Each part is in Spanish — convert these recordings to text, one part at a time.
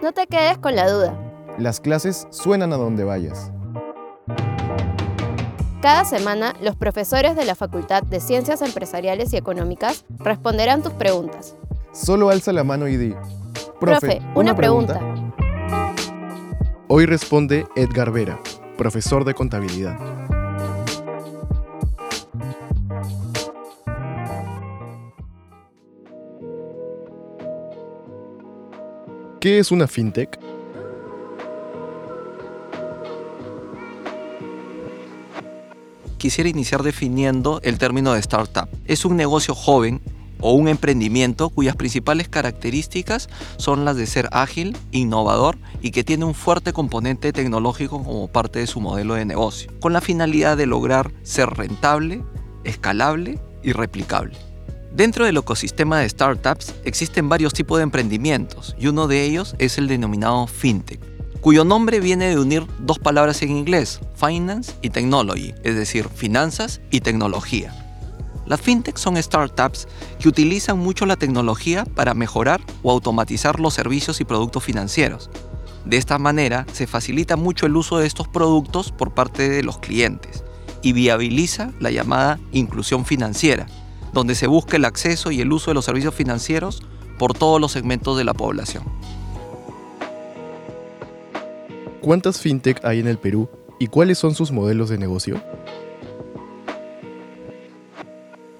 No te quedes con la duda. Las clases suenan a donde vayas. Cada semana, los profesores de la Facultad de Ciencias Empresariales y Económicas responderán tus preguntas. Solo alza la mano y di. Profe, una, pregunta. Hoy responde Edgar Vera, profesor de contabilidad. ¿Qué es una fintech? Quisiera iniciar definiendo el término de startup. Es un negocio joven o un emprendimiento cuyas principales características son las de ser ágil, innovador y que tiene un fuerte componente tecnológico como parte de su modelo de negocio, con la finalidad de lograr ser rentable, escalable y replicable. Dentro del ecosistema de startups existen varios tipos de emprendimientos y uno de ellos es el denominado fintech, cuyo nombre viene de unir dos palabras en inglés, finance y technology, es decir, finanzas y tecnología. Las fintech son startups que utilizan mucho la tecnología para mejorar o automatizar los servicios y productos financieros. De esta manera se facilita mucho el uso de estos productos por parte de los clientes y viabiliza la llamada inclusión financiera, donde se busca el acceso y el uso de los servicios financieros por todos los segmentos de la población. ¿Cuántas fintech hay en el Perú y cuáles son sus modelos de negocio?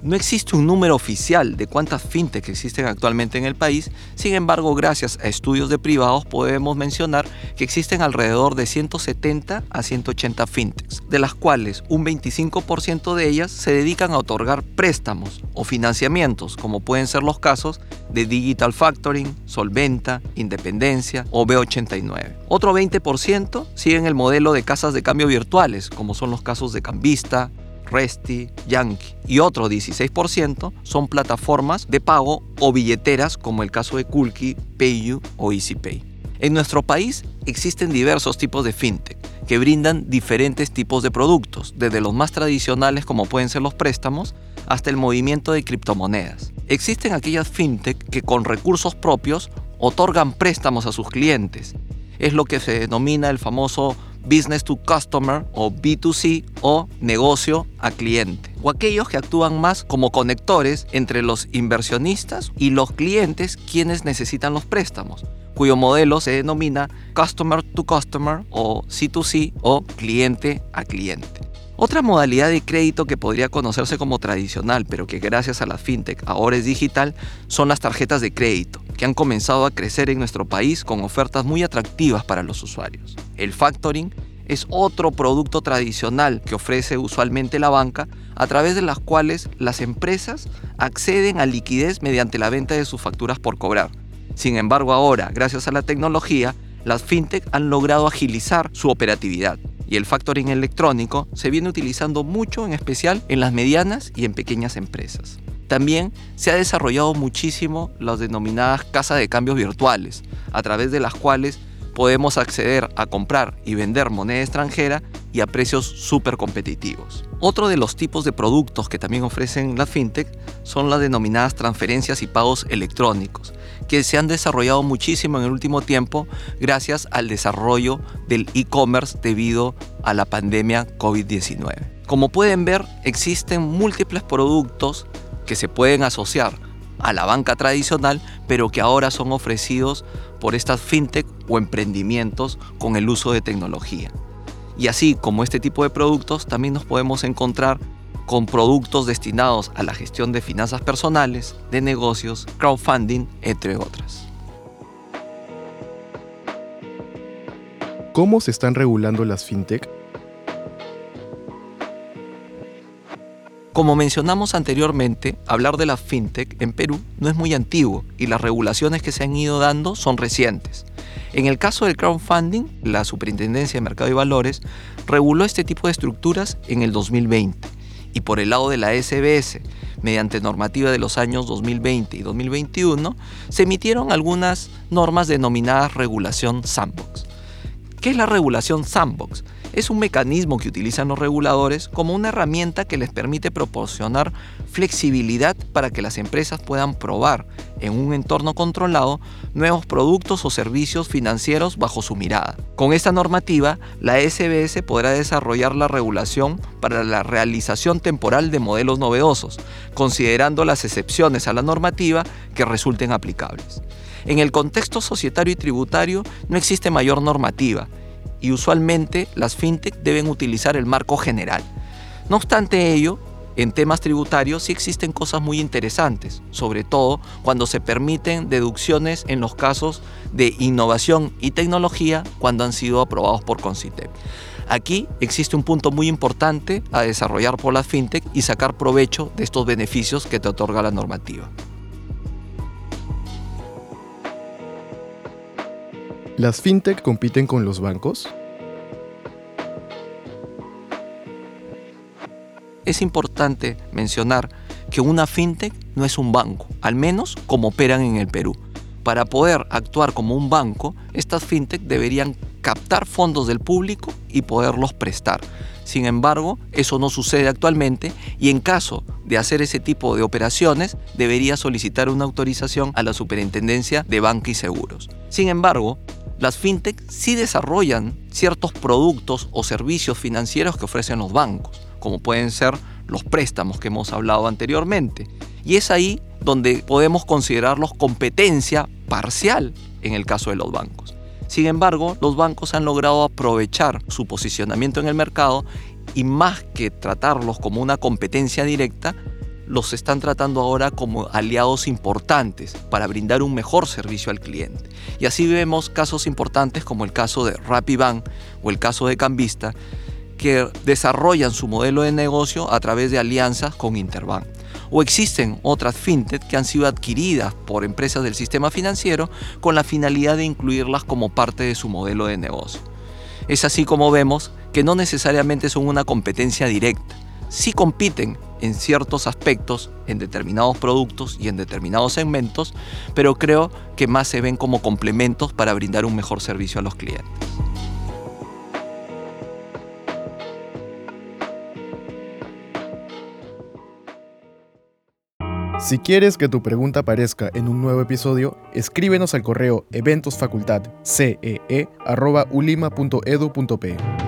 No existe un número oficial de cuántas fintech existen actualmente en el país, sin embargo, gracias a estudios de privados podemos mencionar que existen alrededor de 170 a 180 fintechs, de las cuales un 25% de ellas se dedican a otorgar préstamos o financiamientos, como pueden ser los casos de Digital Factoring, Solventa, Independencia o B89. Otro 20% siguen el modelo de casas de cambio virtuales, como son los casos de Cambista, Resty, Yankee y otro 16% son plataformas de pago o billeteras como el caso de Kulki, PayU o EasyPay. En nuestro país existen diversos tipos de fintech que brindan diferentes tipos de productos, desde los más tradicionales como pueden ser los préstamos hasta el movimiento de criptomonedas. Existen aquellas fintech que con recursos propios otorgan préstamos a sus clientes. Es lo que se denomina el famoso business to customer o B2C o negocio a cliente. O aquellos que actúan más como conectores entre los inversionistas y los clientes quienes necesitan los préstamos cuyo modelo se denomina Customer to Customer o C2C o cliente a cliente. Otra modalidad de crédito que podría conocerse como tradicional, pero que gracias a la fintech ahora es digital, son las tarjetas de crédito, que han comenzado a crecer en nuestro país con ofertas muy atractivas para los usuarios. El factoring es otro producto tradicional que ofrece usualmente la banca, a través de las cuales las empresas acceden a liquidez mediante la venta de sus facturas por cobrar. Sin embargo, ahora, gracias a la tecnología, las fintech han logrado agilizar su operatividad y el factoring electrónico se viene utilizando mucho, en especial en las medianas y en pequeñas empresas. También se ha desarrollado muchísimo las denominadas casas de cambios virtuales, a través de las cuales podemos acceder a comprar y vender moneda extranjera y a precios súper competitivos. Otro de los tipos de productos que también ofrecen las fintech son las denominadas transferencias y pagos electrónicos, que se han desarrollado muchísimo en el último tiempo gracias al desarrollo del e-commerce debido a la pandemia COVID-19. Como pueden ver, existen múltiples productos que se pueden asociar a la banca tradicional, pero que ahora son ofrecidos por estas fintech o emprendimientos con el uso de tecnología. Y así como este tipo de productos, también nos podemos encontrar con productos destinados a la gestión de finanzas personales, de negocios, crowdfunding, entre otras. ¿Cómo se están regulando las fintech? Como mencionamos anteriormente, hablar de la fintech en Perú no es muy antiguo y las regulaciones que se han ido dando son recientes. En el caso del crowdfunding, la Superintendencia de Mercado y Valores reguló este tipo de estructuras en el 2020 y por el lado de la SBS, mediante normativa de los años 2020 y 2021, se emitieron algunas normas denominadas regulación sandbox. ¿Qué es la regulación sandbox? Es un mecanismo que utilizan los reguladores como una herramienta que les permite proporcionar flexibilidad para que las empresas puedan probar en un entorno controlado nuevos productos o servicios financieros bajo su mirada. Con esta normativa, la SBS podrá desarrollar la regulación para la realización temporal de modelos novedosos, considerando las excepciones a la normativa que resulten aplicables. En el contexto societario y tributario no existe mayor normativa, y usualmente las fintech deben utilizar el marco general. No obstante ello, en temas tributarios sí existen cosas muy interesantes, sobre todo cuando se permiten deducciones en los casos de innovación y tecnología cuando han sido aprobados por Concitep. Aquí existe un punto muy importante a desarrollar por las fintech y sacar provecho de estos beneficios que te otorga la normativa. ¿Las fintech compiten con los bancos? Es importante mencionar que una fintech no es un banco, al menos como operan en el Perú. Para poder actuar como un banco, estas fintech deberían captar fondos del público y poderlos prestar. Sin embargo, eso no sucede actualmente y en caso de hacer ese tipo de operaciones debería solicitar una autorización a la Superintendencia de Banca y Seguros. Sin embargo, las fintech sí desarrollan ciertos productos o servicios financieros que ofrecen los bancos, como pueden ser los préstamos que hemos hablado anteriormente. Y es ahí donde podemos considerarlos competencia parcial en el caso de los bancos. Sin embargo, los bancos han logrado aprovechar su posicionamiento en el mercado y más que tratarlos como una competencia directa, los están tratando ahora como aliados importantes para brindar un mejor servicio al cliente. Y así vemos casos importantes como el caso de RappiBank o el caso de Cambista, que desarrollan su modelo de negocio a través de alianzas con Interbank. O existen otras fintech que han sido adquiridas por empresas del sistema financiero con la finalidad de incluirlas como parte de su modelo de negocio. Es así como vemos que no necesariamente son una competencia directa, sí compiten en ciertos aspectos, en determinados productos y en determinados segmentos, pero creo que más se ven como complementos para brindar un mejor servicio a los clientes. Si quieres que tu pregunta aparezca en un nuevo episodio, escríbenos al correo eventosfacultadcee@ulima.edu.pe.